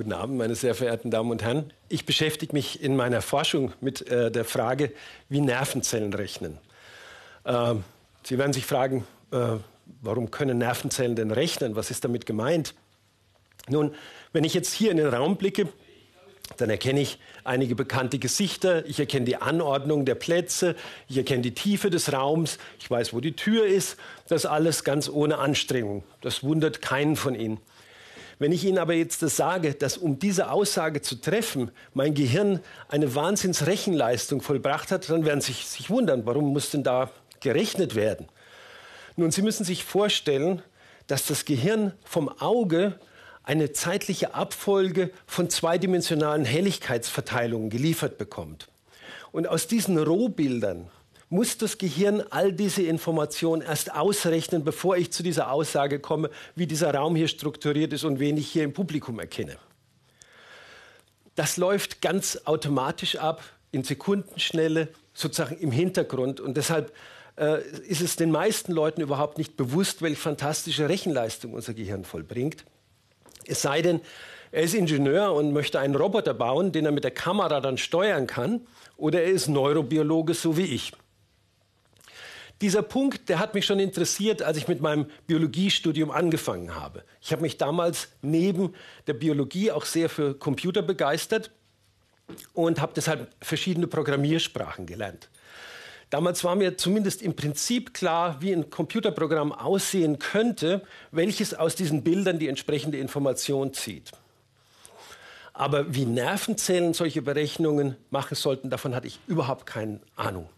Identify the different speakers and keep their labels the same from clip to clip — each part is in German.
Speaker 1: Guten Abend, meine sehr verehrten Damen und Herren. Ich beschäftige mich in meiner Forschung mit äh, der Frage, wie Nervenzellen rechnen. Äh, Sie werden sich fragen, äh, warum können Nervenzellen denn rechnen? Was ist damit gemeint? Nun, wenn ich jetzt hier in den Raum blicke, dann erkenne ich einige bekannte Gesichter, ich erkenne die Anordnung der Plätze, ich erkenne die Tiefe des Raums, ich weiß, wo die Tür ist. Das alles ganz ohne Anstrengung. Das wundert keinen von Ihnen. Wenn ich Ihnen aber jetzt das sage, dass um diese Aussage zu treffen, mein Gehirn eine Wahnsinnsrechenleistung vollbracht hat, dann werden Sie sich, wundern, warum muss denn da gerechnet werden? Nun, Sie müssen sich vorstellen, dass das Gehirn vom Auge eine zeitliche Abfolge von zweidimensionalen Helligkeitsverteilungen geliefert bekommt. Und aus diesen Rohbildern muss das Gehirn all diese Informationen erst ausrechnen, bevor ich zu dieser Aussage komme, wie dieser Raum hier strukturiert ist und wen ich hier im Publikum erkenne. Das läuft ganz automatisch ab, in Sekundenschnelle, sozusagen im Hintergrund. Und deshalb äh, ist es den meisten Leuten überhaupt nicht bewusst, welche fantastische Rechenleistung unser Gehirn vollbringt. Es sei denn, er ist Ingenieur und möchte einen Roboter bauen, den er mit der Kamera dann steuern kann, oder er ist Neurobiologe, so wie ich. Dieser Punkt, der hat mich schon interessiert, als ich mit meinem Biologiestudium angefangen habe. Ich habe mich damals neben der Biologie auch sehr für Computer begeistert und habe deshalb verschiedene Programmiersprachen gelernt. Damals war mir zumindest im Prinzip klar, wie ein Computerprogramm aussehen könnte, welches aus diesen Bildern die entsprechende Information zieht. Aber wie Nervenzellen solche Berechnungen machen sollten, davon hatte ich überhaupt keine Ahnung.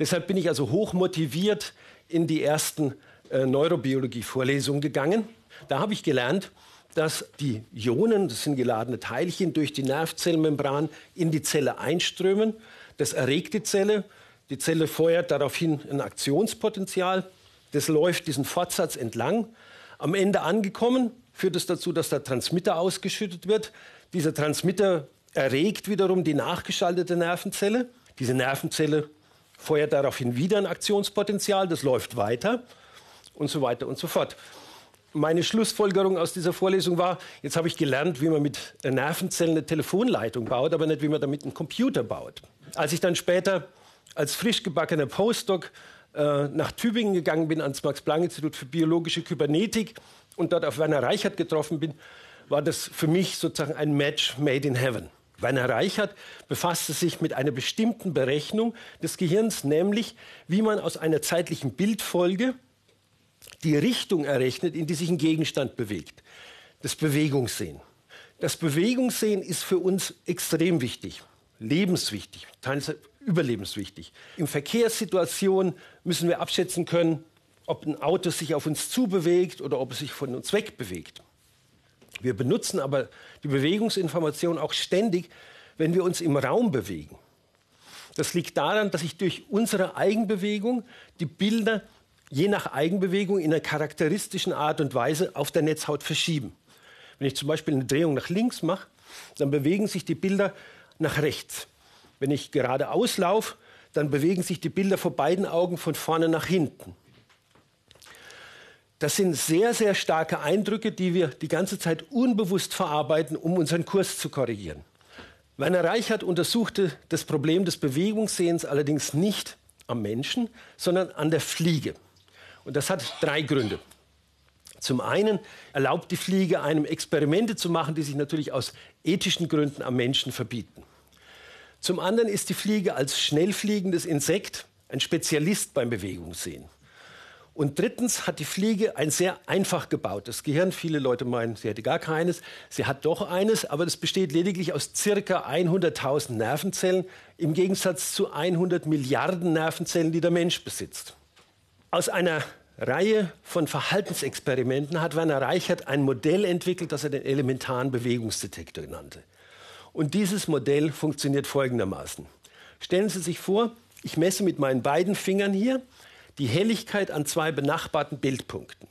Speaker 1: Deshalb bin ich also hoch motiviert in die ersten äh, Neurobiologie-Vorlesungen gegangen. Da habe ich gelernt, dass die Ionen, das sind geladene Teilchen, durch die Nervzellmembran in die Zelle einströmen. Das erregt die Zelle die Zelle feuert daraufhin ein Aktionspotenzial. Das läuft diesen Fortsatz entlang. Am Ende angekommen führt es dazu, dass der Transmitter ausgeschüttet wird. Dieser Transmitter erregt wiederum die nachgeschaltete Nervenzelle. Diese Nervenzelle feuert daraufhin wieder ein Aktionspotenzial. Das läuft weiter und so weiter und so fort. Meine Schlussfolgerung aus dieser Vorlesung war, jetzt habe ich gelernt, wie man mit Nervenzellen eine Telefonleitung baut, aber nicht, wie man damit einen Computer baut. Als ich dann später als frisch gebackener Postdoc äh, nach Tübingen gegangen bin, ans Max-Planck-Institut für biologische Kybernetik und dort auf Werner Reichert getroffen bin, war das für mich sozusagen ein Match made in heaven. Werner Reichert befasste sich mit einer bestimmten Berechnung des Gehirns, nämlich wie man aus einer zeitlichen Bildfolge die Richtung errechnet, in die sich ein Gegenstand bewegt. Das Bewegungssehen. Das Bewegungssehen ist für uns extrem wichtig, lebenswichtig, teils überlebenswichtig. In Verkehrssituationen müssen wir abschätzen können, ob ein Auto sich auf uns zubewegt oder ob es sich von uns wegbewegt. Wir benutzen aber die Bewegungsinformation auch ständig, wenn wir uns im Raum bewegen. Das liegt daran, dass sich durch unsere Eigenbewegung die Bilder je nach Eigenbewegung in einer charakteristischen Art und Weise auf der Netzhaut verschieben. Wenn ich zum Beispiel eine Drehung nach links mache, dann bewegen sich die Bilder nach rechts. Wenn ich geradeaus laufe, dann bewegen sich die Bilder vor beiden Augen von vorne nach hinten. Das sind sehr, sehr starke Eindrücke, die wir die ganze Zeit unbewusst verarbeiten, um unseren Kurs zu korrigieren. Werner Reichert untersuchte das Problem des Bewegungssehens allerdings nicht am Menschen, sondern an der Fliege. Und das hat drei Gründe. Zum einen erlaubt die Fliege einem Experimente zu machen, die sich natürlich aus ethischen Gründen am Menschen verbieten. Zum anderen ist die Fliege als schnellfliegendes Insekt ein Spezialist beim Bewegungssehen. Und drittens hat die Fliege ein sehr einfach gebautes Gehirn. Viele Leute meinen, sie hätte gar keines. Sie hat doch eines, aber das besteht lediglich aus circa 100.000 Nervenzellen im Gegensatz zu 100 Milliarden Nervenzellen, die der Mensch besitzt. Aus einer Reihe von Verhaltensexperimenten hat Werner Reichert ein Modell entwickelt, das er den elementaren Bewegungsdetektor nannte. Und dieses Modell funktioniert folgendermaßen. Stellen Sie sich vor, ich messe mit meinen beiden Fingern hier die Helligkeit an zwei benachbarten Bildpunkten.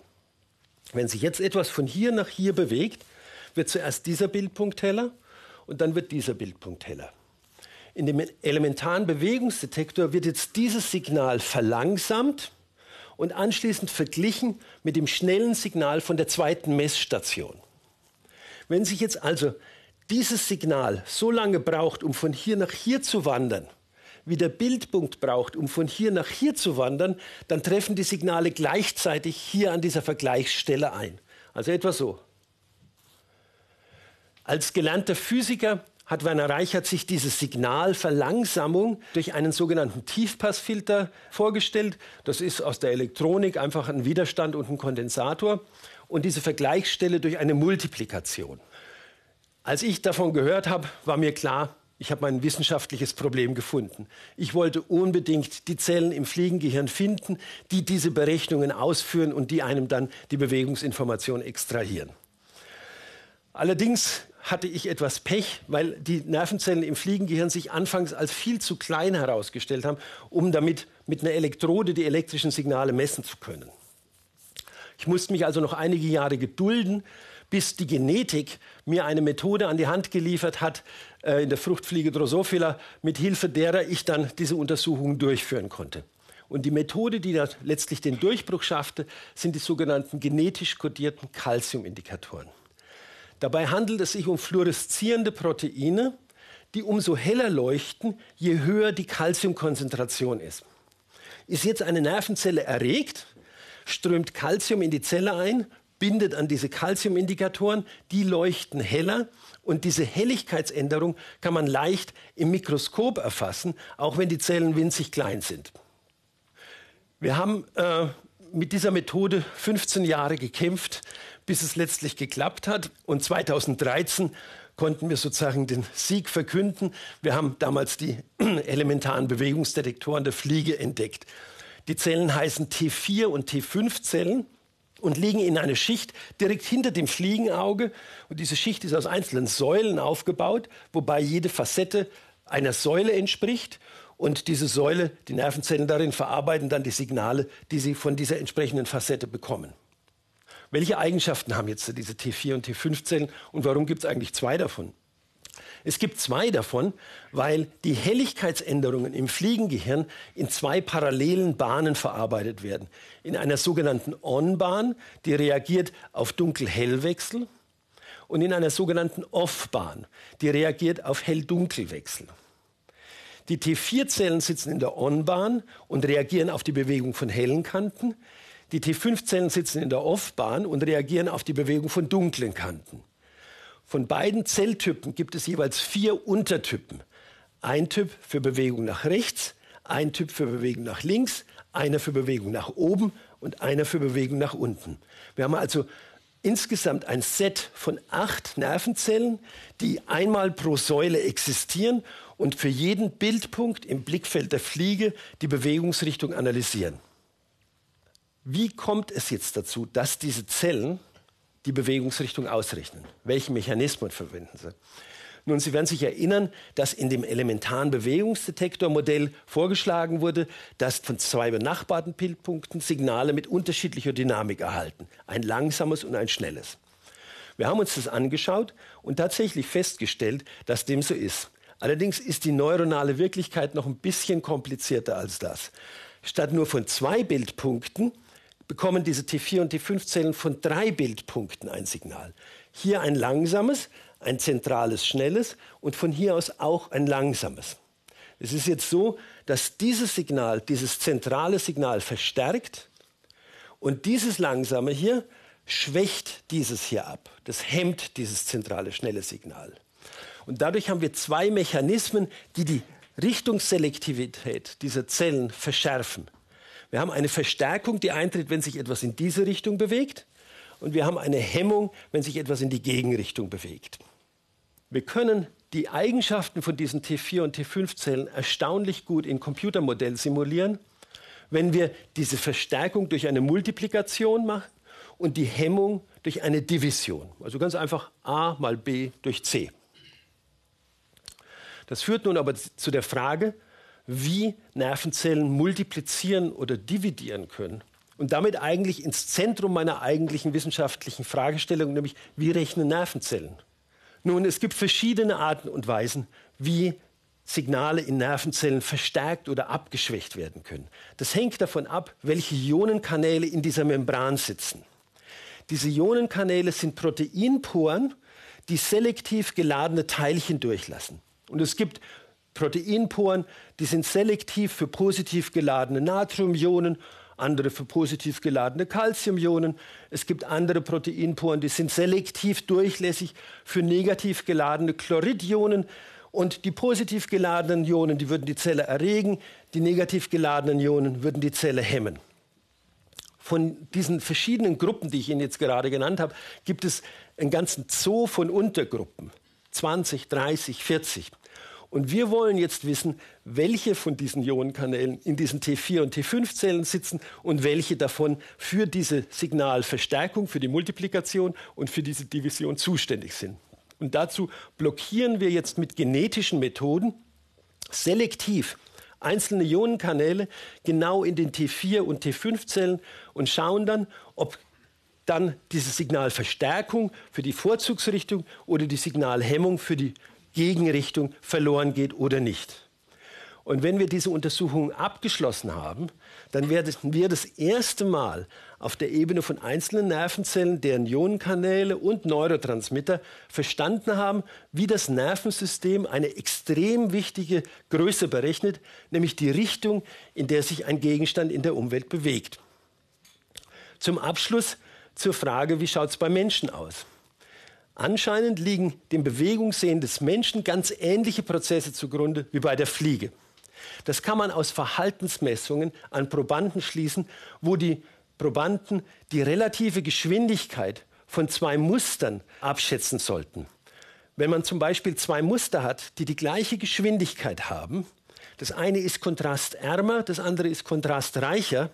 Speaker 1: Wenn sich jetzt etwas von hier nach hier bewegt, wird zuerst dieser Bildpunkt heller und dann wird dieser Bildpunkt heller. In dem elementaren Bewegungsdetektor wird jetzt dieses Signal verlangsamt und anschließend verglichen mit dem schnellen Signal von der zweiten Messstation. Wenn sich jetzt also dieses Signal so lange braucht, um von hier nach hier zu wandern, wie der Bildpunkt braucht, um von hier nach hier zu wandern, dann treffen die Signale gleichzeitig hier an dieser Vergleichsstelle ein. Also etwa so. Als gelernter Physiker hat Werner Reichert sich diese Signalverlangsamung durch einen sogenannten Tiefpassfilter vorgestellt. Das ist aus der Elektronik einfach ein Widerstand und ein Kondensator. Und diese Vergleichsstelle durch eine Multiplikation. Als ich davon gehört habe, war mir klar, ich habe mein wissenschaftliches Problem gefunden. Ich wollte unbedingt die Zellen im Fliegengehirn finden, die diese Berechnungen ausführen und die einem dann die Bewegungsinformation extrahieren. Allerdings hatte ich etwas Pech, weil die Nervenzellen im Fliegengehirn sich anfangs als viel zu klein herausgestellt haben, um damit mit einer Elektrode die elektrischen Signale messen zu können. Ich musste mich also noch einige Jahre gedulden, bis die Genetik mir eine Methode an die Hand geliefert hat äh, in der Fruchtfliege Drosophila, mit Hilfe derer ich dann diese Untersuchungen durchführen konnte. Und die Methode, die da letztlich den Durchbruch schaffte, sind die sogenannten genetisch kodierten Calciumindikatoren. Dabei handelt es sich um fluoreszierende Proteine, die umso heller leuchten, je höher die Calciumkonzentration ist. Ist jetzt eine Nervenzelle erregt, strömt Calcium in die Zelle ein, bindet an diese Calciumindikatoren, die leuchten heller und diese Helligkeitsänderung kann man leicht im Mikroskop erfassen, auch wenn die Zellen winzig klein sind. Wir haben äh, mit dieser Methode 15 Jahre gekämpft, bis es letztlich geklappt hat. Und 2013 konnten wir sozusagen den Sieg verkünden. Wir haben damals die elementaren Bewegungsdetektoren der Fliege entdeckt. Die Zellen heißen T4 und T5 Zellen und liegen in einer Schicht direkt hinter dem Fliegenauge. Und diese Schicht ist aus einzelnen Säulen aufgebaut, wobei jede Facette einer Säule entspricht. Und diese Säule, die Nervenzellen darin, verarbeiten dann die Signale, die sie von dieser entsprechenden Facette bekommen. Welche Eigenschaften haben jetzt diese T4 und T5-Zellen und warum gibt es eigentlich zwei davon? Es gibt zwei davon, weil die Helligkeitsänderungen im Fliegengehirn in zwei parallelen Bahnen verarbeitet werden. In einer sogenannten On-Bahn, die reagiert auf Dunkel-Hell-Wechsel, und in einer sogenannten Off-Bahn, die reagiert auf Hell-Dunkel-Wechsel. Die T4-Zellen sitzen in der On-Bahn und reagieren auf die Bewegung von hellen Kanten. Die T5-Zellen sitzen in der Off-Bahn und reagieren auf die Bewegung von dunklen Kanten. Von beiden Zelltypen gibt es jeweils vier Untertypen. Ein Typ für Bewegung nach rechts, ein Typ für Bewegung nach links, einer für Bewegung nach oben und einer für Bewegung nach unten. Wir haben also insgesamt ein Set von acht Nervenzellen, die einmal pro Säule existieren und für jeden Bildpunkt im Blickfeld der Fliege die Bewegungsrichtung analysieren. Wie kommt es jetzt dazu, dass diese Zellen die Bewegungsrichtung ausrichten? Welche Mechanismen verwenden sie? Nun, Sie werden sich erinnern, dass in dem elementaren Bewegungsdetektormodell vorgeschlagen wurde, dass von zwei benachbarten Bildpunkten Signale mit unterschiedlicher Dynamik erhalten. Ein langsames und ein schnelles. Wir haben uns das angeschaut und tatsächlich festgestellt, dass dem so ist. Allerdings ist die neuronale Wirklichkeit noch ein bisschen komplizierter als das. Statt nur von zwei Bildpunkten bekommen diese T4 und T5-Zellen von drei Bildpunkten ein Signal. Hier ein langsames, ein zentrales schnelles und von hier aus auch ein langsames. Es ist jetzt so, dass dieses Signal, dieses zentrale Signal verstärkt und dieses langsame hier schwächt dieses hier ab. Das hemmt dieses zentrale schnelle Signal. Und dadurch haben wir zwei Mechanismen, die die Richtungsselektivität dieser Zellen verschärfen. Wir haben eine Verstärkung, die eintritt, wenn sich etwas in diese Richtung bewegt. Und wir haben eine Hemmung, wenn sich etwas in die Gegenrichtung bewegt. Wir können die Eigenschaften von diesen T4 und T5-Zellen erstaunlich gut in Computermodell simulieren, wenn wir diese Verstärkung durch eine Multiplikation machen und die Hemmung durch eine Division. Also ganz einfach a mal b durch c. Das führt nun aber zu der Frage, wie Nervenzellen multiplizieren oder dividieren können. Und damit eigentlich ins Zentrum meiner eigentlichen wissenschaftlichen Fragestellung, nämlich wie rechnen Nervenzellen? Nun, es gibt verschiedene Arten und Weisen, wie Signale in Nervenzellen verstärkt oder abgeschwächt werden können. Das hängt davon ab, welche Ionenkanäle in dieser Membran sitzen. Diese Ionenkanäle sind Proteinporen, die selektiv geladene Teilchen durchlassen. Und es gibt Proteinporen, die sind selektiv für positiv geladene Natriumionen, andere für positiv geladene Calciumionen. Es gibt andere Proteinporen, die sind selektiv durchlässig für negativ geladene Chloridionen. Und die positiv geladenen Ionen, die würden die Zelle erregen, die negativ geladenen Ionen würden die Zelle hemmen. Von diesen verschiedenen Gruppen, die ich Ihnen jetzt gerade genannt habe, gibt es einen ganzen Zoo von Untergruppen. 20, 30, 40. Und wir wollen jetzt wissen, welche von diesen Ionenkanälen in diesen T4 und T5-Zellen sitzen und welche davon für diese Signalverstärkung, für die Multiplikation und für diese Division zuständig sind. Und dazu blockieren wir jetzt mit genetischen Methoden selektiv einzelne Ionenkanäle genau in den T4 und T5-Zellen und schauen dann, ob dann diese Signalverstärkung für die Vorzugsrichtung oder die Signalhemmung für die Gegenrichtung verloren geht oder nicht. Und wenn wir diese Untersuchungen abgeschlossen haben, dann werden wir das erste Mal auf der Ebene von einzelnen Nervenzellen, deren Ionenkanäle und Neurotransmitter verstanden haben, wie das Nervensystem eine extrem wichtige Größe berechnet, nämlich die Richtung, in der sich ein Gegenstand in der Umwelt bewegt. Zum Abschluss zur Frage, wie schaut es bei Menschen aus? Anscheinend liegen dem Bewegungssehen des Menschen ganz ähnliche Prozesse zugrunde wie bei der Fliege. Das kann man aus Verhaltensmessungen an Probanden schließen, wo die Probanden die relative Geschwindigkeit von zwei Mustern abschätzen sollten. Wenn man zum Beispiel zwei Muster hat, die die gleiche Geschwindigkeit haben, das eine ist kontrastärmer, das andere ist kontrastreicher,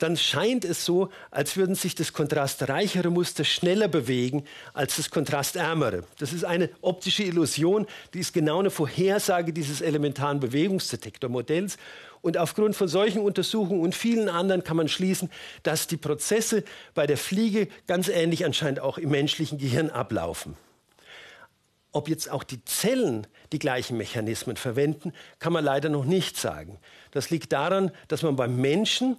Speaker 1: dann scheint es so, als würden sich das kontrastreichere Muster schneller bewegen als das kontrastärmere. Das ist eine optische Illusion, die ist genau eine Vorhersage dieses elementaren Bewegungsdetektormodells. Und aufgrund von solchen Untersuchungen und vielen anderen kann man schließen, dass die Prozesse bei der Fliege ganz ähnlich anscheinend auch im menschlichen Gehirn ablaufen. Ob jetzt auch die Zellen die gleichen Mechanismen verwenden, kann man leider noch nicht sagen. Das liegt daran, dass man beim Menschen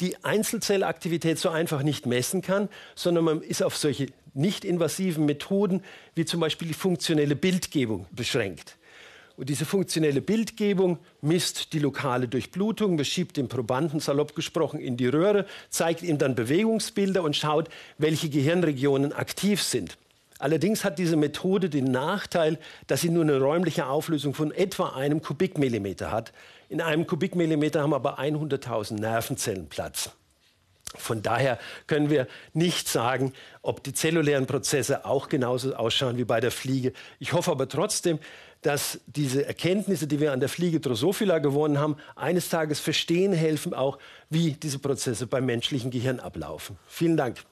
Speaker 1: die Einzelzellaktivität so einfach nicht messen kann, sondern man ist auf solche nicht invasiven Methoden wie zum Beispiel die funktionelle Bildgebung beschränkt. Und diese funktionelle Bildgebung misst die lokale Durchblutung, beschiebt den Probanden salopp gesprochen in die Röhre, zeigt ihm dann Bewegungsbilder und schaut, welche Gehirnregionen aktiv sind. Allerdings hat diese Methode den Nachteil, dass sie nur eine räumliche Auflösung von etwa einem Kubikmillimeter hat. In einem Kubikmillimeter haben aber 100.000 Nervenzellen Platz. Von daher können wir nicht sagen, ob die zellulären Prozesse auch genauso ausschauen wie bei der Fliege. Ich hoffe aber trotzdem, dass diese Erkenntnisse, die wir an der Fliege Drosophila gewonnen haben, eines Tages verstehen helfen, auch wie diese Prozesse beim menschlichen Gehirn ablaufen. Vielen Dank.